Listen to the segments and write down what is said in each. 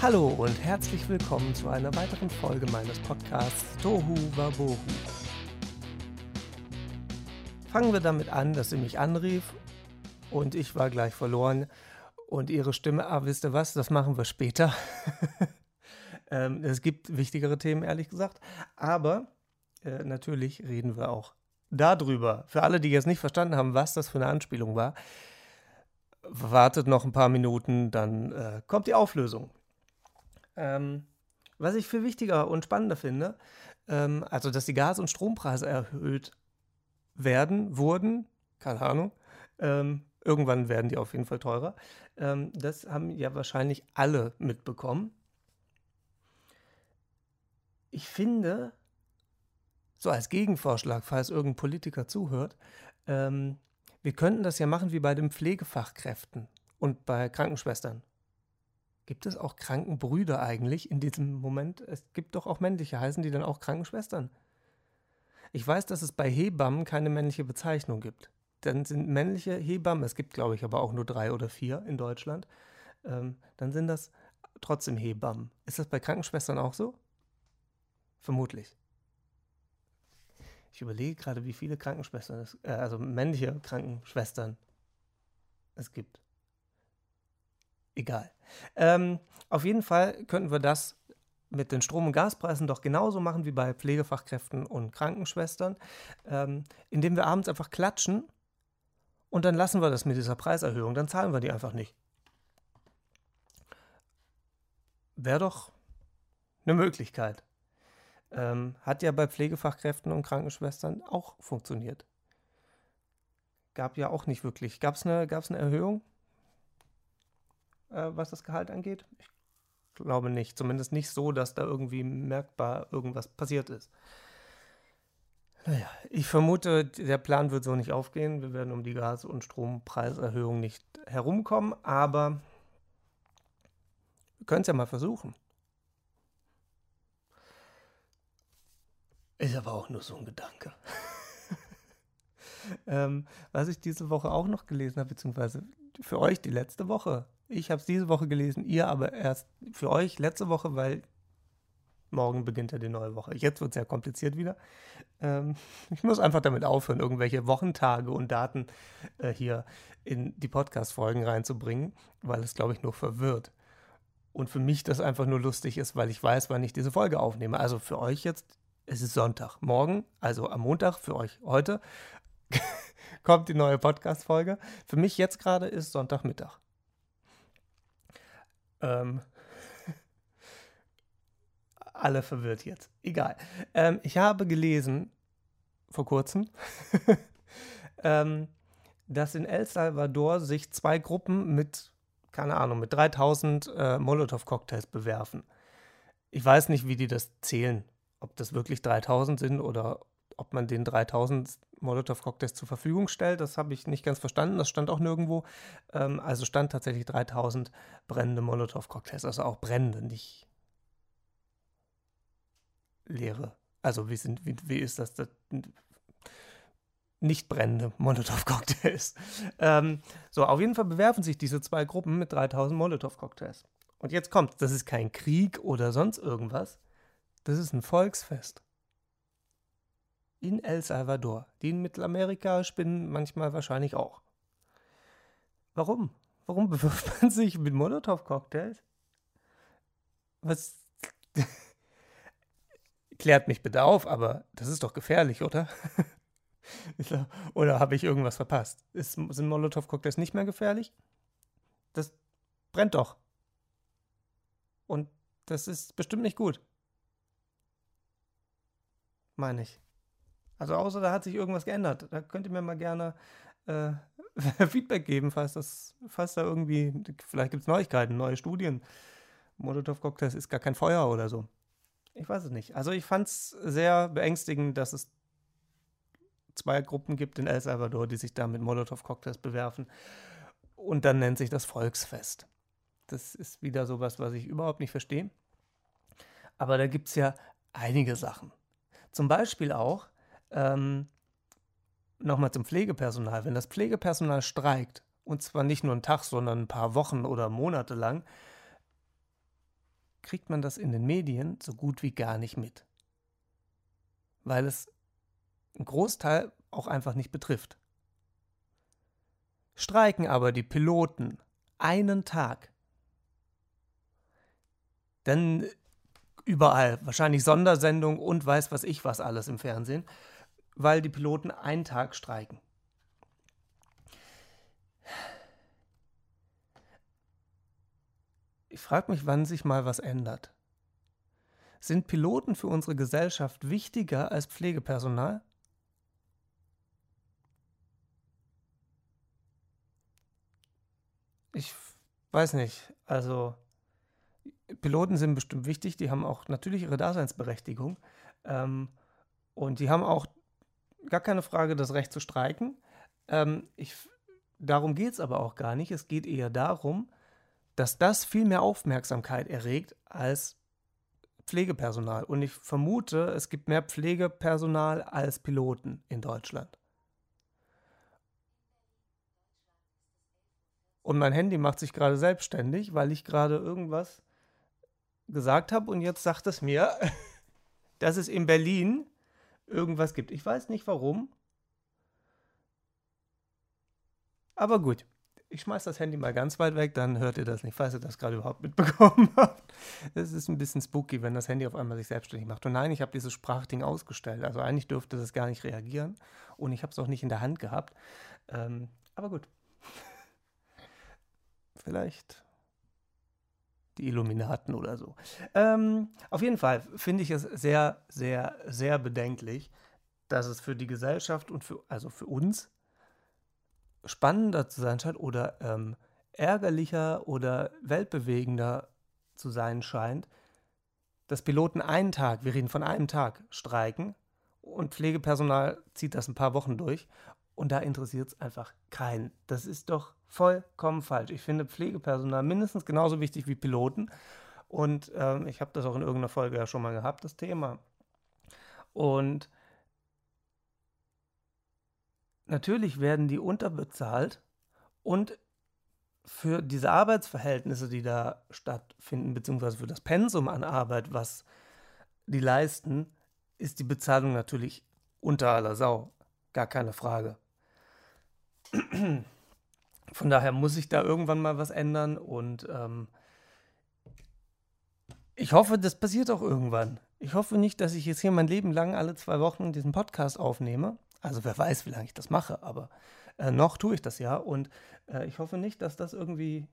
Hallo und herzlich willkommen zu einer weiteren Folge meines Podcasts Tohu Wabohu. Fangen wir damit an, dass sie mich anrief und ich war gleich verloren und ihre Stimme, ah, wisst ihr was, das machen wir später. ähm, es gibt wichtigere Themen, ehrlich gesagt, aber äh, natürlich reden wir auch darüber. Für alle, die jetzt nicht verstanden haben, was das für eine Anspielung war, wartet noch ein paar Minuten, dann äh, kommt die Auflösung. Ähm, was ich viel wichtiger und spannender finde, ähm, also dass die Gas- und Strompreise erhöht werden, wurden, keine Ahnung, ähm, irgendwann werden die auf jeden Fall teurer. Ähm, das haben ja wahrscheinlich alle mitbekommen. Ich finde, so als Gegenvorschlag, falls irgendein Politiker zuhört, ähm, wir könnten das ja machen wie bei den Pflegefachkräften und bei Krankenschwestern. Gibt es auch Krankenbrüder eigentlich in diesem Moment? Es gibt doch auch männliche, heißen die dann auch Krankenschwestern? Ich weiß, dass es bei Hebammen keine männliche Bezeichnung gibt. Dann sind männliche Hebammen, es gibt glaube ich aber auch nur drei oder vier in Deutschland, ähm, dann sind das trotzdem Hebammen. Ist das bei Krankenschwestern auch so? Vermutlich. Ich überlege gerade, wie viele Krankenschwestern, es, äh, also männliche Krankenschwestern es gibt. Egal. Ähm, auf jeden Fall könnten wir das mit den Strom- und Gaspreisen doch genauso machen wie bei Pflegefachkräften und Krankenschwestern, ähm, indem wir abends einfach klatschen und dann lassen wir das mit dieser Preiserhöhung, dann zahlen wir die einfach nicht. Wäre doch eine Möglichkeit. Ähm, hat ja bei Pflegefachkräften und Krankenschwestern auch funktioniert. Gab ja auch nicht wirklich. Gab es eine, eine Erhöhung, äh, was das Gehalt angeht? Ich glaube nicht. Zumindest nicht so, dass da irgendwie merkbar irgendwas passiert ist. Naja, ich vermute, der Plan wird so nicht aufgehen. Wir werden um die Gas- und Strompreiserhöhung nicht herumkommen, aber wir können es ja mal versuchen. Ist aber auch nur so ein Gedanke. ähm, was ich diese Woche auch noch gelesen habe, beziehungsweise für euch die letzte Woche. Ich habe es diese Woche gelesen, ihr aber erst für euch letzte Woche, weil morgen beginnt ja die neue Woche. Jetzt wird es ja kompliziert wieder. Ähm, ich muss einfach damit aufhören, irgendwelche Wochentage und Daten äh, hier in die Podcast-Folgen reinzubringen, weil es, glaube ich, nur verwirrt. Und für mich das einfach nur lustig ist, weil ich weiß, wann ich diese Folge aufnehme. Also für euch jetzt es ist Sonntag. Morgen, also am Montag für euch heute, kommt die neue Podcast-Folge. Für mich jetzt gerade ist Sonntagmittag. Ähm, alle verwirrt jetzt. Egal. Ähm, ich habe gelesen, vor kurzem, ähm, dass in El Salvador sich zwei Gruppen mit, keine Ahnung, mit 3000 äh, Molotow-Cocktails bewerfen. Ich weiß nicht, wie die das zählen ob das wirklich 3000 sind oder ob man den 3000 Molotow-Cocktails zur Verfügung stellt, das habe ich nicht ganz verstanden. Das stand auch nirgendwo. Ähm, also stand tatsächlich 3000 brennende Molotow-Cocktails, also auch brennende, nicht leere. Also wie, sind, wie, wie ist das? das nicht brennende Molotow-Cocktails. Ähm, so, auf jeden Fall bewerfen sich diese zwei Gruppen mit 3000 Molotow-Cocktails. Und jetzt kommt, das ist kein Krieg oder sonst irgendwas. Das ist ein Volksfest. In El Salvador. Die in Mittelamerika spinnen manchmal wahrscheinlich auch. Warum? Warum bewirft man sich mit Molotow-Cocktails? Was. Klärt mich bitte auf, aber das ist doch gefährlich, oder? oder habe ich irgendwas verpasst? Ist, sind Molotow-Cocktails nicht mehr gefährlich? Das brennt doch. Und das ist bestimmt nicht gut meine ich. Also außer da hat sich irgendwas geändert. Da könnt ihr mir mal gerne äh, Feedback geben, falls das, falls da irgendwie, vielleicht gibt es Neuigkeiten, neue Studien. Molotow-Cocktails ist gar kein Feuer oder so. Ich weiß es nicht. Also ich fand es sehr beängstigend, dass es zwei Gruppen gibt in El Salvador, die sich da mit Molotow-Cocktails bewerfen. Und dann nennt sich das Volksfest. Das ist wieder sowas, was ich überhaupt nicht verstehe. Aber da gibt es ja einige Sachen. Zum Beispiel auch, ähm, nochmal zum Pflegepersonal, wenn das Pflegepersonal streikt, und zwar nicht nur einen Tag, sondern ein paar Wochen oder Monate lang, kriegt man das in den Medien so gut wie gar nicht mit. Weil es einen Großteil auch einfach nicht betrifft. Streiken aber die Piloten einen Tag, dann überall, wahrscheinlich Sondersendung und weiß was ich was alles im Fernsehen, weil die Piloten einen Tag streiken. Ich frage mich, wann sich mal was ändert. Sind Piloten für unsere Gesellschaft wichtiger als Pflegepersonal? Ich weiß nicht. Also, Piloten sind bestimmt wichtig, die haben auch natürlich ihre Daseinsberechtigung. Ähm, und die haben auch gar keine Frage das Recht zu streiken. Ähm, ich, darum geht es aber auch gar nicht. Es geht eher darum, dass das viel mehr Aufmerksamkeit erregt als Pflegepersonal. Und ich vermute, es gibt mehr Pflegepersonal als Piloten in Deutschland. Und mein Handy macht sich gerade selbstständig, weil ich gerade irgendwas gesagt habe und jetzt sagt es mir, dass es in Berlin irgendwas gibt. Ich weiß nicht warum. Aber gut ich schmeiß das Handy mal ganz weit weg, dann hört ihr das nicht, falls ihr das gerade überhaupt mitbekommen habt. Es ist ein bisschen spooky, wenn das Handy auf einmal sich selbstständig macht. Und nein, ich habe dieses Sprachding ausgestellt. Also eigentlich dürfte das gar nicht reagieren. Und ich habe es auch nicht in der Hand gehabt. Ähm, aber gut. Vielleicht die Illuminaten oder so. Ähm, auf jeden Fall finde ich es sehr, sehr, sehr bedenklich, dass es für die Gesellschaft und für, also für uns spannender zu sein scheint oder ähm, ärgerlicher oder weltbewegender zu sein scheint, dass Piloten einen Tag, wir reden von einem Tag, streiken und Pflegepersonal zieht das ein paar Wochen durch und da interessiert es einfach keinen. Das ist doch vollkommen falsch. Ich finde Pflegepersonal mindestens genauso wichtig wie Piloten und ähm, ich habe das auch in irgendeiner Folge ja schon mal gehabt, das Thema. Und natürlich werden die unterbezahlt und für diese Arbeitsverhältnisse, die da stattfinden, beziehungsweise für das Pensum an Arbeit, was die leisten, ist die Bezahlung natürlich unter aller Sau. Gar keine Frage. Von daher muss sich da irgendwann mal was ändern und ähm, ich hoffe, das passiert auch irgendwann. Ich hoffe nicht, dass ich jetzt hier mein Leben lang alle zwei Wochen diesen Podcast aufnehme also wer weiß, wie lange ich das mache, aber äh, noch tue ich das ja und äh, ich hoffe nicht, dass das irgendwie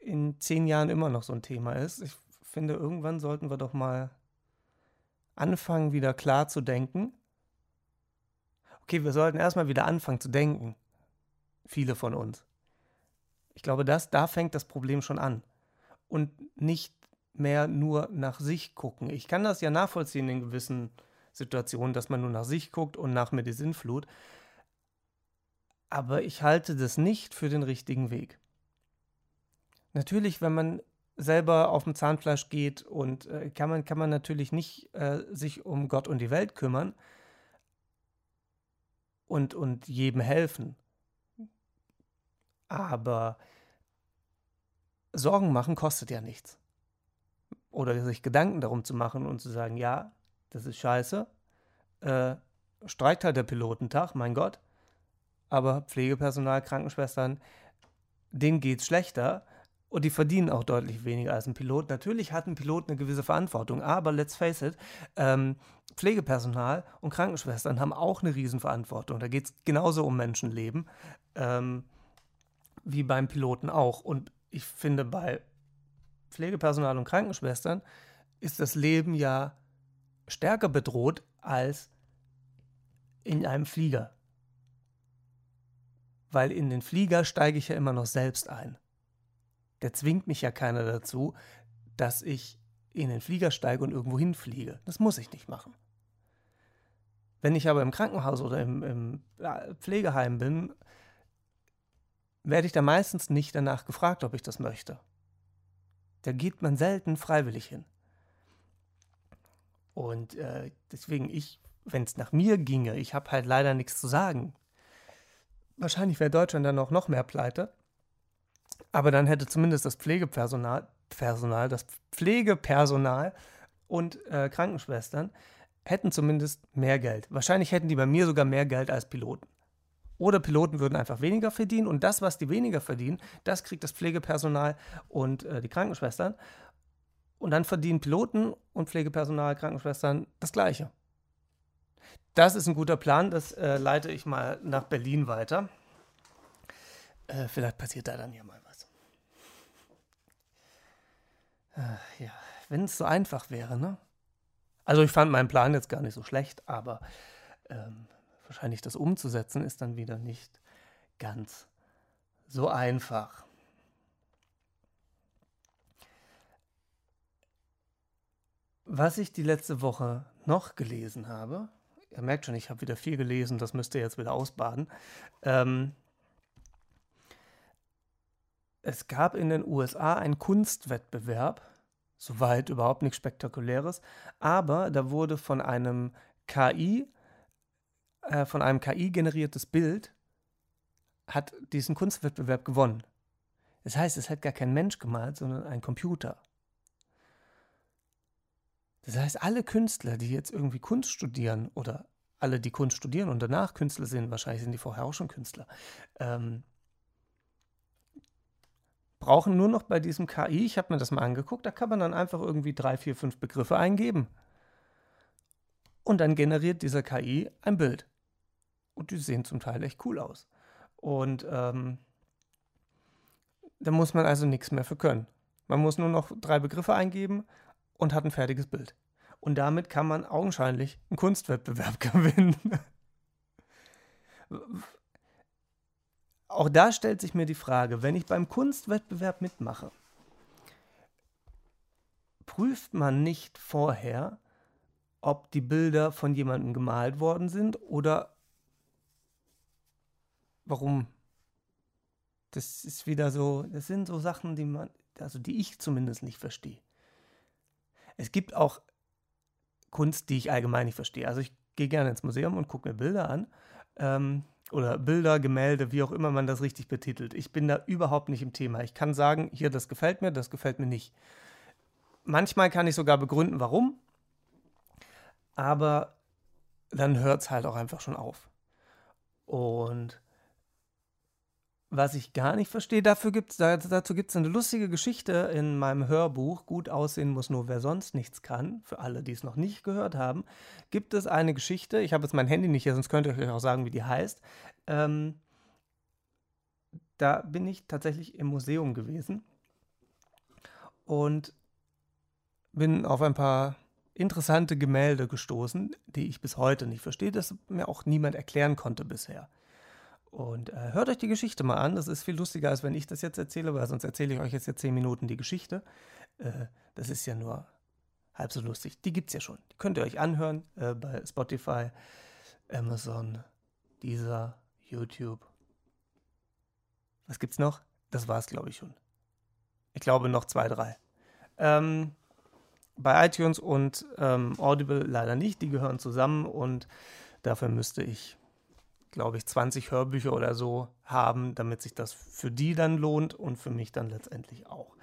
in zehn Jahren immer noch so ein Thema ist. Ich finde, irgendwann sollten wir doch mal anfangen, wieder klar zu denken. Okay, wir sollten erstmal wieder anfangen zu denken. Viele von uns. Ich glaube, das, da fängt das Problem schon an. Und nicht mehr nur nach sich gucken. Ich kann das ja nachvollziehen in gewissen Situation, dass man nur nach sich guckt und nach mir die Sinnflut. Aber ich halte das nicht für den richtigen Weg. Natürlich, wenn man selber auf dem Zahnfleisch geht und äh, kann, man, kann man natürlich nicht äh, sich um Gott und die Welt kümmern und, und jedem helfen. Aber Sorgen machen kostet ja nichts. Oder sich Gedanken darum zu machen und zu sagen, ja, das ist scheiße. Äh, streikt halt der Pilotentag, mein Gott. Aber Pflegepersonal, Krankenschwestern, denen geht es schlechter und die verdienen auch deutlich weniger als ein Pilot. Natürlich hat ein Pilot eine gewisse Verantwortung, aber let's face it, ähm, Pflegepersonal und Krankenschwestern haben auch eine Riesenverantwortung. Da geht es genauso um Menschenleben ähm, wie beim Piloten auch. Und ich finde, bei Pflegepersonal und Krankenschwestern ist das Leben ja stärker bedroht als in einem Flieger. Weil in den Flieger steige ich ja immer noch selbst ein. Der zwingt mich ja keiner dazu, dass ich in den Flieger steige und irgendwo hinfliege. Das muss ich nicht machen. Wenn ich aber im Krankenhaus oder im, im Pflegeheim bin, werde ich da meistens nicht danach gefragt, ob ich das möchte. Da geht man selten freiwillig hin. Und äh, deswegen, ich, wenn es nach mir ginge, ich habe halt leider nichts zu sagen. Wahrscheinlich wäre Deutschland dann auch noch mehr pleite. Aber dann hätte zumindest das Pflegepersonal Personal, das Pflegepersonal und äh, Krankenschwestern hätten zumindest mehr Geld. Wahrscheinlich hätten die bei mir sogar mehr Geld als Piloten. Oder Piloten würden einfach weniger verdienen und das, was die weniger verdienen, das kriegt das Pflegepersonal und äh, die Krankenschwestern. Und dann verdienen Piloten und Pflegepersonal, Krankenschwestern das Gleiche. Das ist ein guter Plan, das äh, leite ich mal nach Berlin weiter. Äh, vielleicht passiert da dann ja mal was. Äh, ja, wenn es so einfach wäre, ne? Also ich fand meinen Plan jetzt gar nicht so schlecht, aber ähm, wahrscheinlich das umzusetzen ist dann wieder nicht ganz so einfach. Was ich die letzte Woche noch gelesen habe, ihr merkt schon, ich habe wieder viel gelesen, das müsst ihr jetzt wieder ausbaden. Ähm, es gab in den USA einen Kunstwettbewerb, soweit überhaupt nichts Spektakuläres, aber da wurde von einem KI, äh, von einem KI generiertes Bild, hat diesen Kunstwettbewerb gewonnen. Das heißt, es hat gar kein Mensch gemalt, sondern ein Computer. Das heißt, alle Künstler, die jetzt irgendwie Kunst studieren oder alle, die Kunst studieren und danach Künstler sind, wahrscheinlich sind die vorher auch schon Künstler, ähm, brauchen nur noch bei diesem KI, ich habe mir das mal angeguckt, da kann man dann einfach irgendwie drei, vier, fünf Begriffe eingeben. Und dann generiert dieser KI ein Bild. Und die sehen zum Teil echt cool aus. Und ähm, da muss man also nichts mehr für können. Man muss nur noch drei Begriffe eingeben und hat ein fertiges Bild. Und damit kann man augenscheinlich einen Kunstwettbewerb gewinnen. Auch da stellt sich mir die Frage, wenn ich beim Kunstwettbewerb mitmache, prüft man nicht vorher, ob die Bilder von jemandem gemalt worden sind oder warum. Das ist wieder so, das sind so Sachen, die man, also die ich zumindest nicht verstehe. Es gibt auch Kunst, die ich allgemein nicht verstehe. Also ich gehe gerne ins Museum und gucke mir Bilder an. Ähm, oder Bilder, Gemälde, wie auch immer man das richtig betitelt. Ich bin da überhaupt nicht im Thema. Ich kann sagen, hier, das gefällt mir, das gefällt mir nicht. Manchmal kann ich sogar begründen, warum. Aber dann hört es halt auch einfach schon auf. Und was ich gar nicht verstehe, dafür gibt's, dazu gibt es eine lustige Geschichte in meinem Hörbuch. Gut aussehen muss nur wer sonst nichts kann. Für alle, die es noch nicht gehört haben, gibt es eine Geschichte. Ich habe jetzt mein Handy nicht hier, sonst könnt ihr euch auch sagen, wie die heißt. Ähm, da bin ich tatsächlich im Museum gewesen und bin auf ein paar interessante Gemälde gestoßen, die ich bis heute nicht verstehe, das mir auch niemand erklären konnte bisher. Und äh, hört euch die Geschichte mal an. Das ist viel lustiger, als wenn ich das jetzt erzähle, weil sonst erzähle ich euch jetzt ja zehn Minuten die Geschichte. Äh, das ist ja nur halb so lustig. Die gibt es ja schon. Die könnt ihr euch anhören äh, bei Spotify, Amazon, Deezer, YouTube. Was gibt's noch? Das war es, glaube ich, schon. Ich glaube noch zwei, drei. Ähm, bei iTunes und ähm, Audible leider nicht. Die gehören zusammen und dafür müsste ich glaube ich, 20 Hörbücher oder so haben, damit sich das für die dann lohnt und für mich dann letztendlich auch.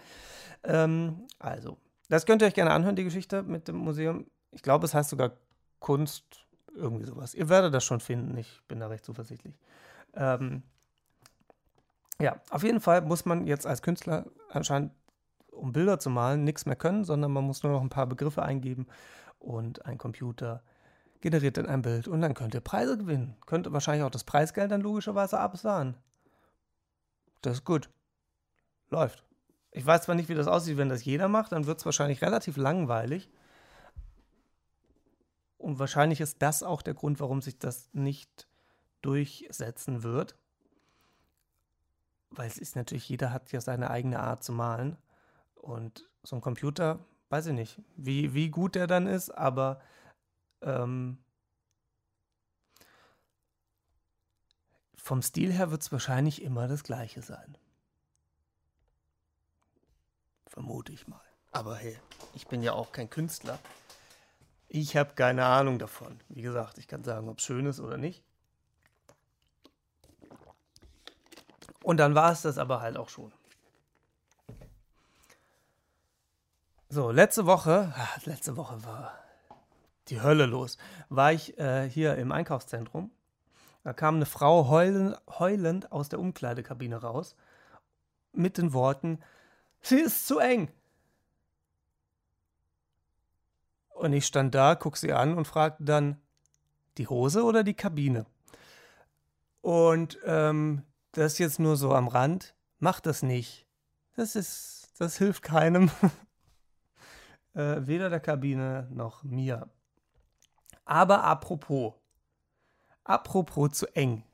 Ähm, also, das könnt ihr euch gerne anhören, die Geschichte mit dem Museum. Ich glaube, es heißt sogar Kunst, irgendwie sowas. Ihr werdet das schon finden, ich bin da recht zuversichtlich. Ähm, ja, auf jeden Fall muss man jetzt als Künstler anscheinend, um Bilder zu malen, nichts mehr können, sondern man muss nur noch ein paar Begriffe eingeben und ein Computer generiert dann ein Bild und dann könnt ihr Preise gewinnen. Könnt wahrscheinlich auch das Preisgeld dann logischerweise absahen. Das ist gut. Läuft. Ich weiß zwar nicht, wie das aussieht, wenn das jeder macht, dann wird es wahrscheinlich relativ langweilig. Und wahrscheinlich ist das auch der Grund, warum sich das nicht durchsetzen wird. Weil es ist natürlich, jeder hat ja seine eigene Art zu malen. Und so ein Computer, weiß ich nicht, wie, wie gut der dann ist, aber ähm, vom Stil her wird es wahrscheinlich immer das gleiche sein. Vermute ich mal. Aber hey, ich bin ja auch kein Künstler. Ich habe keine Ahnung davon. Wie gesagt, ich kann sagen, ob es schön ist oder nicht. Und dann war es das aber halt auch schon. So, letzte Woche, ach, letzte Woche war die Hölle los, war ich äh, hier im Einkaufszentrum. Da kam eine Frau heulend, heulend aus der Umkleidekabine raus mit den Worten, sie ist zu eng. Und ich stand da, guck sie an und fragte dann, die Hose oder die Kabine? Und ähm, das jetzt nur so am Rand. Macht das nicht. Das ist, das hilft keinem. äh, weder der Kabine noch mir. Aber apropos. Apropos zu eng.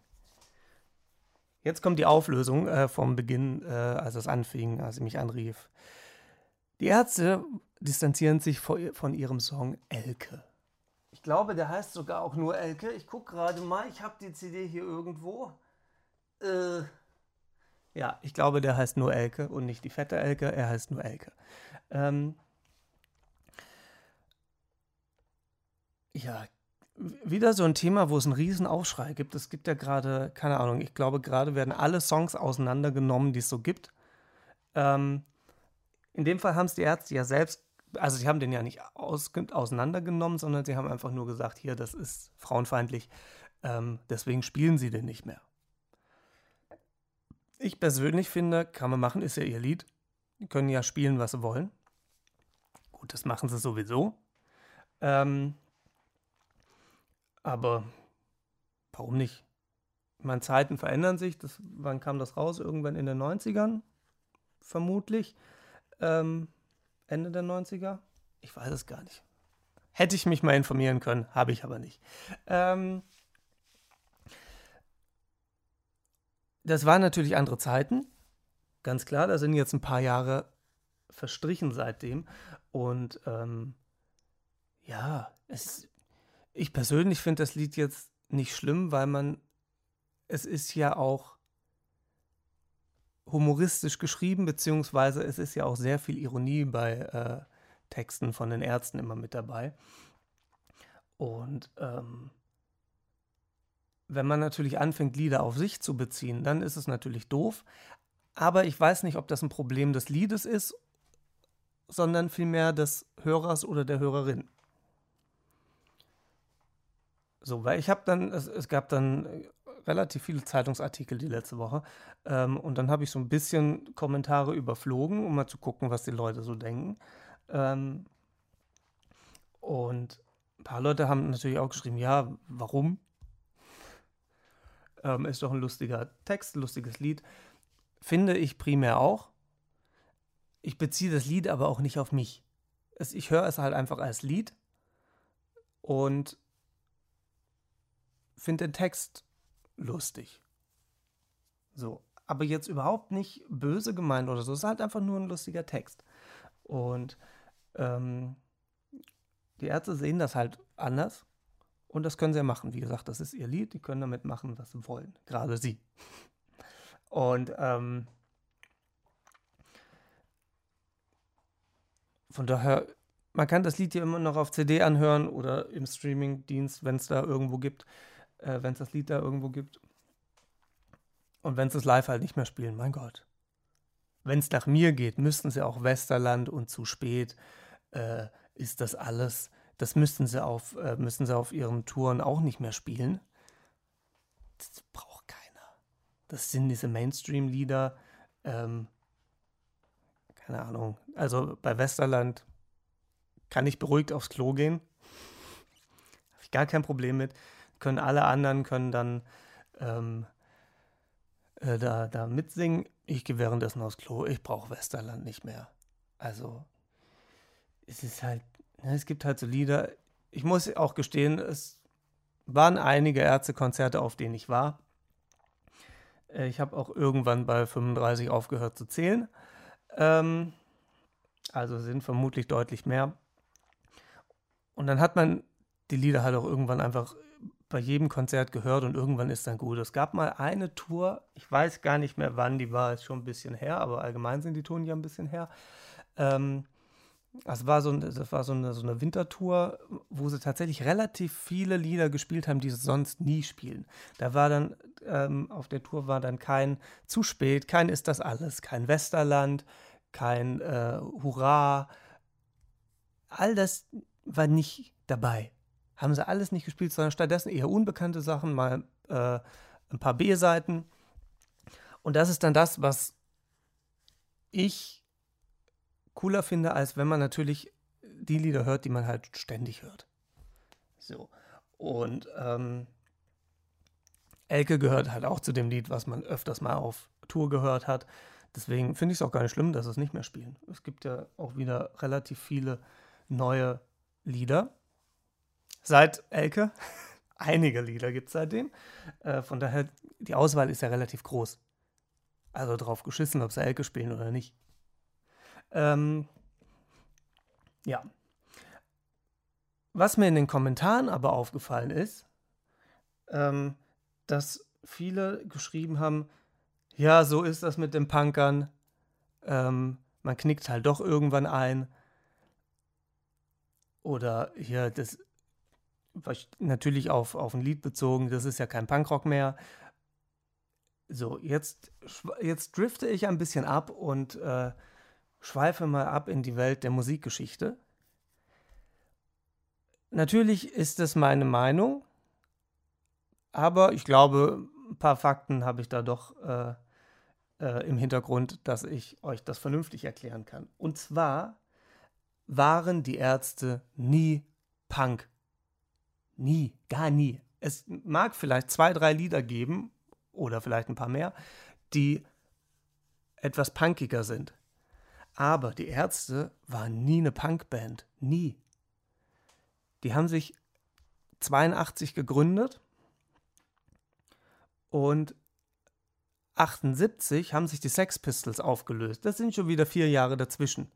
Jetzt kommt die Auflösung äh, vom Beginn, äh, als es anfing, als sie mich anrief. Die Ärzte distanzieren sich von ihrem Song Elke. Ich glaube, der heißt sogar auch nur Elke. Ich gucke gerade mal, ich habe die CD hier irgendwo. Äh, ja, ich glaube, der heißt nur Elke und nicht die fette Elke, er heißt nur Elke. Ähm, ja, wieder so ein Thema, wo es einen riesen Aufschrei gibt. Es gibt ja gerade, keine Ahnung, ich glaube, gerade werden alle Songs auseinandergenommen, die es so gibt. Ähm, in dem Fall haben es die Ärzte ja selbst, also sie haben den ja nicht aus, auseinandergenommen, sondern sie haben einfach nur gesagt, hier, das ist frauenfeindlich, ähm, deswegen spielen sie den nicht mehr. Ich persönlich finde, kann man machen, ist ja ihr Lied. Die können ja spielen, was sie wollen. Gut, das machen sie sowieso. Ähm, aber warum nicht? Ich meine, Zeiten verändern sich. Das, wann kam das raus? Irgendwann in den 90ern, vermutlich ähm, Ende der 90er? Ich weiß es gar nicht. Hätte ich mich mal informieren können, habe ich aber nicht. Ähm, das waren natürlich andere Zeiten, ganz klar. Da sind jetzt ein paar Jahre verstrichen seitdem. Und ähm, ja, es, ich persönlich finde das Lied jetzt nicht schlimm, weil man, es ist ja auch humoristisch geschrieben, beziehungsweise es ist ja auch sehr viel Ironie bei äh, Texten von den Ärzten immer mit dabei. Und ähm, wenn man natürlich anfängt, Lieder auf sich zu beziehen, dann ist es natürlich doof. Aber ich weiß nicht, ob das ein Problem des Liedes ist, sondern vielmehr des Hörers oder der Hörerin. So, weil ich habe dann, es, es, gab dann relativ viele Zeitungsartikel die letzte Woche. Ähm, und dann habe ich so ein bisschen Kommentare überflogen, um mal zu gucken, was die Leute so denken. Ähm, und ein paar Leute haben natürlich auch geschrieben, ja, warum? Ähm, ist doch ein lustiger Text, lustiges Lied. Finde ich primär auch. Ich beziehe das Lied aber auch nicht auf mich. Es, ich höre es halt einfach als Lied und finde den Text lustig. So, aber jetzt überhaupt nicht böse gemeint oder so. Es ist halt einfach nur ein lustiger Text. Und ähm, die Ärzte sehen das halt anders. Und das können sie ja machen. Wie gesagt, das ist ihr Lied. Die können damit machen, was sie wollen. Gerade sie. Und ähm, von daher, man kann das Lied ja immer noch auf CD anhören oder im Streamingdienst, wenn es da irgendwo gibt äh, wenn es das Lied da irgendwo gibt. Und wenn es live halt nicht mehr spielen, mein Gott. Wenn es nach mir geht, müssten sie auch Westerland und zu spät äh, ist das alles. Das müssten sie auf, äh, müssen sie auf ihren Touren auch nicht mehr spielen. Das braucht keiner. Das sind diese Mainstream-Lieder. Ähm, keine Ahnung. Also bei Westerland kann ich beruhigt aufs Klo gehen. Habe ich gar kein Problem mit können alle anderen können dann ähm, äh, da, da mitsingen. Ich gehe währenddessen aufs Klo. Ich brauche Westerland nicht mehr. Also es ist halt, ne, es gibt halt so Lieder. Ich muss auch gestehen, es waren einige Ärztekonzerte, auf denen ich war. Äh, ich habe auch irgendwann bei 35 aufgehört zu zählen. Ähm, also sind vermutlich deutlich mehr. Und dann hat man die Lieder halt auch irgendwann einfach bei jedem Konzert gehört und irgendwann ist dann gut. Es gab mal eine Tour, ich weiß gar nicht mehr wann, die war schon ein bisschen her, aber allgemein sind die Touren ja ein bisschen her. Ähm, das war, so, das war so, eine, so eine Wintertour, wo sie tatsächlich relativ viele Lieder gespielt haben, die sie sonst nie spielen. Da war dann, ähm, auf der Tour war dann kein Zu spät, kein Ist das alles, kein Westerland, kein äh, Hurra, all das war nicht dabei. Haben sie alles nicht gespielt, sondern stattdessen eher unbekannte Sachen, mal äh, ein paar B-Seiten. Und das ist dann das, was ich cooler finde, als wenn man natürlich die Lieder hört, die man halt ständig hört. So. Und ähm, Elke gehört halt auch zu dem Lied, was man öfters mal auf Tour gehört hat. Deswegen finde ich es auch gar nicht schlimm, dass es nicht mehr spielen. Es gibt ja auch wieder relativ viele neue Lieder. Seit Elke. Einige Lieder gibt es seitdem. Äh, von daher, die Auswahl ist ja relativ groß. Also drauf geschissen, ob sie Elke spielen oder nicht. Ähm, ja. Was mir in den Kommentaren aber aufgefallen ist, ähm, dass viele geschrieben haben, ja, so ist das mit den Punkern. Ähm, man knickt halt doch irgendwann ein. Oder hier, das natürlich auf, auf ein Lied bezogen, das ist ja kein Punkrock mehr. So, jetzt, jetzt drifte ich ein bisschen ab und äh, schweife mal ab in die Welt der Musikgeschichte. Natürlich ist es meine Meinung, aber ich glaube, ein paar Fakten habe ich da doch äh, äh, im Hintergrund, dass ich euch das vernünftig erklären kann. Und zwar waren die Ärzte nie Punk. Nie, gar nie. Es mag vielleicht zwei, drei Lieder geben oder vielleicht ein paar mehr, die etwas punkiger sind. Aber die Ärzte waren nie eine Punkband. Nie. Die haben sich 82 gegründet und 78 haben sich die Sex Pistols aufgelöst. Das sind schon wieder vier Jahre dazwischen.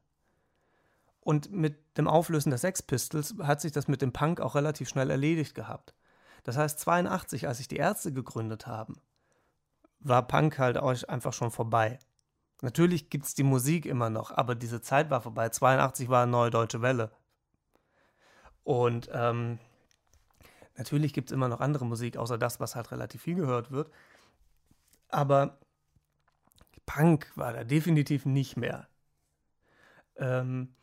Und mit dem Auflösen der Sex Pistols hat sich das mit dem Punk auch relativ schnell erledigt gehabt. Das heißt, 82, als sich die Ärzte gegründet haben, war Punk halt auch einfach schon vorbei. Natürlich gibt es die Musik immer noch, aber diese Zeit war vorbei. 82 war eine neue deutsche Welle. Und ähm, natürlich gibt es immer noch andere Musik, außer das, was halt relativ viel gehört wird. Aber Punk war da definitiv nicht mehr. Ähm,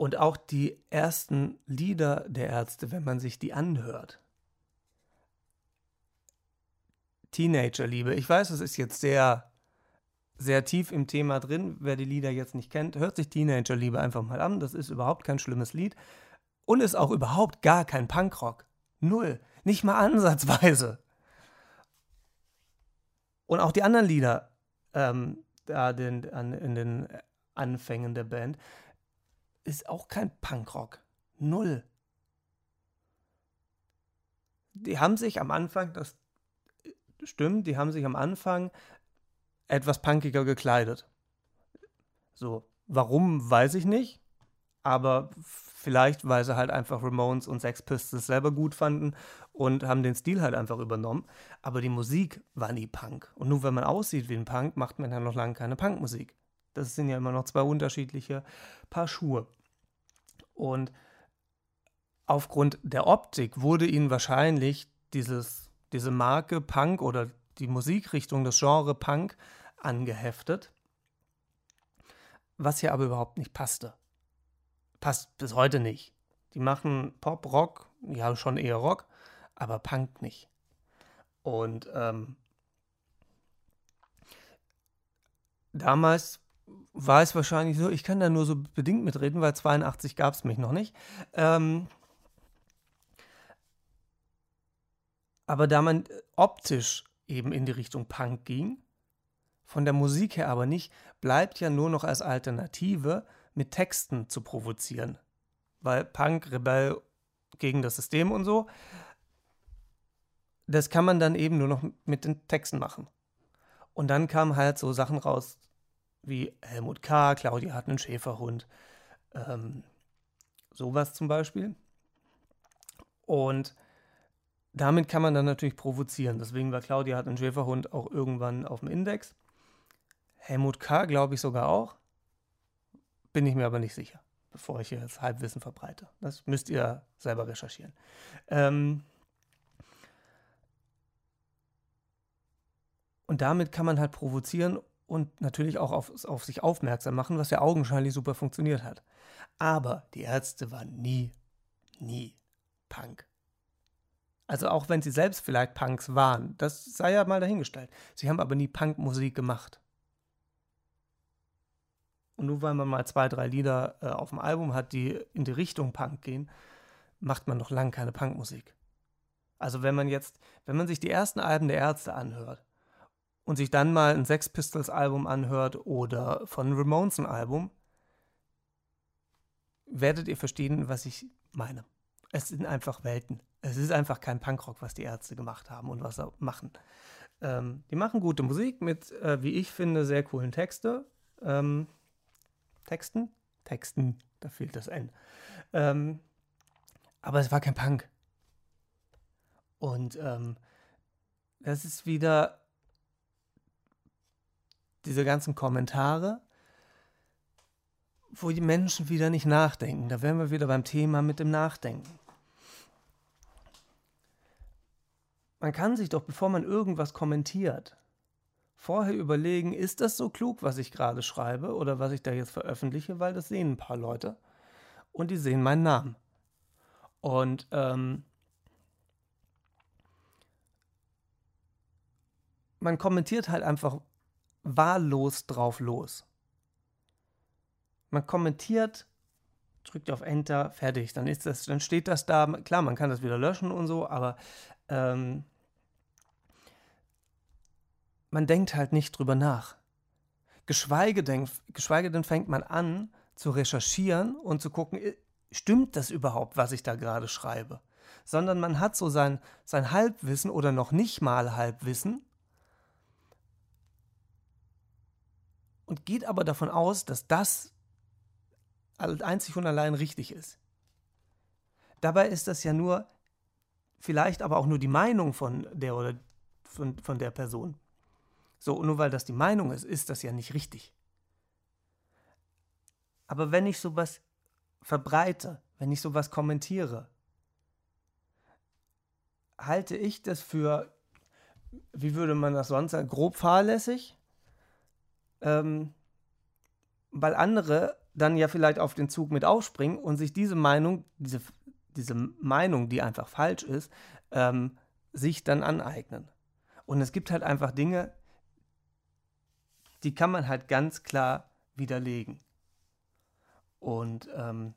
und auch die ersten Lieder der Ärzte, wenn man sich die anhört. Teenagerliebe. Ich weiß, es ist jetzt sehr, sehr tief im Thema drin. Wer die Lieder jetzt nicht kennt, hört sich Teenagerliebe einfach mal an. Das ist überhaupt kein schlimmes Lied. Und ist auch überhaupt gar kein Punkrock. Null. Nicht mal ansatzweise. Und auch die anderen Lieder ähm, da den, an, in den Anfängen der Band ist auch kein Punkrock. Null. Die haben sich am Anfang, das stimmt, die haben sich am Anfang etwas punkiger gekleidet. So, warum, weiß ich nicht. Aber vielleicht, weil sie halt einfach Ramones und Sex Pistols selber gut fanden und haben den Stil halt einfach übernommen. Aber die Musik war nie Punk. Und nur wenn man aussieht wie ein Punk, macht man ja noch lange keine Punkmusik. Das sind ja immer noch zwei unterschiedliche Paar Schuhe. Und aufgrund der Optik wurde ihnen wahrscheinlich dieses, diese Marke Punk oder die Musikrichtung, das Genre Punk angeheftet, was hier aber überhaupt nicht passte. Passt bis heute nicht. Die machen Pop, Rock, ja schon eher Rock, aber Punk nicht. Und ähm, damals war es wahrscheinlich so, ich kann da nur so bedingt mitreden, weil 82 gab es mich noch nicht. Ähm, aber da man optisch eben in die Richtung Punk ging, von der Musik her aber nicht, bleibt ja nur noch als Alternative mit Texten zu provozieren. Weil Punk, Rebell gegen das System und so, das kann man dann eben nur noch mit den Texten machen. Und dann kamen halt so Sachen raus wie Helmut K., Claudia hat einen Schäferhund, ähm, sowas zum Beispiel. Und damit kann man dann natürlich provozieren. Deswegen war Claudia hat einen Schäferhund auch irgendwann auf dem Index. Helmut K. glaube ich sogar auch. Bin ich mir aber nicht sicher, bevor ich hier das Halbwissen verbreite. Das müsst ihr selber recherchieren. Ähm und damit kann man halt provozieren und natürlich auch auf, auf sich aufmerksam machen, was ja augenscheinlich super funktioniert hat. Aber die Ärzte waren nie, nie Punk. Also auch wenn sie selbst vielleicht Punks waren, das sei ja mal dahingestellt. Sie haben aber nie Punkmusik gemacht. Und nur weil man mal zwei, drei Lieder äh, auf dem Album hat, die in die Richtung Punk gehen, macht man noch lange keine Punkmusik. Also wenn man jetzt, wenn man sich die ersten Alben der Ärzte anhört, und sich dann mal ein Sex Pistols Album anhört oder von Ramones ein Album, werdet ihr verstehen, was ich meine. Es sind einfach Welten. Es ist einfach kein Punkrock, was die Ärzte gemacht haben und was sie machen. Ähm, die machen gute Musik mit, äh, wie ich finde, sehr coolen Texte. Ähm, Texten? Texten, da fehlt das N. Ähm, aber es war kein Punk. Und ähm, das ist wieder diese ganzen Kommentare, wo die Menschen wieder nicht nachdenken. Da wären wir wieder beim Thema mit dem Nachdenken. Man kann sich doch, bevor man irgendwas kommentiert, vorher überlegen, ist das so klug, was ich gerade schreibe oder was ich da jetzt veröffentliche, weil das sehen ein paar Leute und die sehen meinen Namen. Und ähm, man kommentiert halt einfach wahllos drauf los. Man kommentiert, drückt auf Enter, fertig. Dann ist das, dann steht das da. Klar, man kann das wieder löschen und so, aber ähm, man denkt halt nicht drüber nach. Geschweige denn, geschweige denn fängt man an zu recherchieren und zu gucken, stimmt das überhaupt, was ich da gerade schreibe? Sondern man hat so sein, sein Halbwissen oder noch nicht mal Halbwissen und geht aber davon aus, dass das einzig und allein richtig ist. Dabei ist das ja nur, vielleicht aber auch nur die Meinung von der oder von, von der Person. So, nur weil das die Meinung ist, ist das ja nicht richtig. Aber wenn ich sowas verbreite, wenn ich sowas kommentiere, halte ich das für, wie würde man das sonst sagen, grob fahrlässig? Ähm, weil andere dann ja vielleicht auf den Zug mit aufspringen und sich diese Meinung, diese, diese Meinung, die einfach falsch ist, ähm, sich dann aneignen. Und es gibt halt einfach Dinge, die kann man halt ganz klar widerlegen. Und ähm,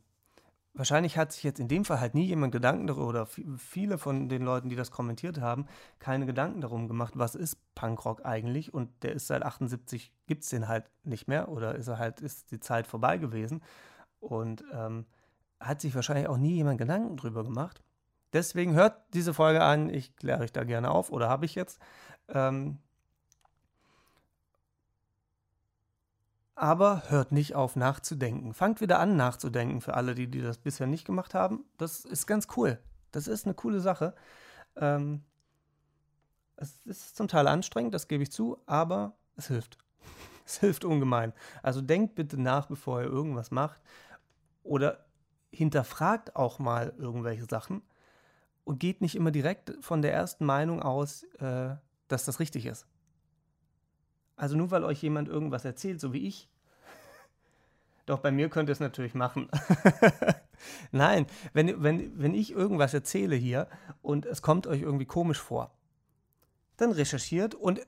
wahrscheinlich hat sich jetzt in dem Fall halt nie jemand Gedanken darüber, oder viele von den Leuten, die das kommentiert haben, keine Gedanken darum gemacht, was ist Punkrock eigentlich? Und der ist seit 78, gibt es den halt nicht mehr oder ist er halt, ist die Zeit vorbei gewesen. Und ähm, hat sich wahrscheinlich auch nie jemand Gedanken drüber gemacht. Deswegen hört diese Folge an, ich kläre euch da gerne auf, oder habe ich jetzt. Ähm, aber hört nicht auf nachzudenken. Fangt wieder an nachzudenken für alle, die, die das bisher nicht gemacht haben. Das ist ganz cool. Das ist eine coole Sache. Ähm, es ist zum Teil anstrengend, das gebe ich zu, aber es hilft. es hilft ungemein. Also denkt bitte nach, bevor ihr irgendwas macht. Oder hinterfragt auch mal irgendwelche Sachen und geht nicht immer direkt von der ersten Meinung aus, äh, dass das richtig ist. Also nur weil euch jemand irgendwas erzählt, so wie ich. Doch bei mir könnt ihr es natürlich machen. Nein, wenn, wenn, wenn ich irgendwas erzähle hier und es kommt euch irgendwie komisch vor, dann recherchiert und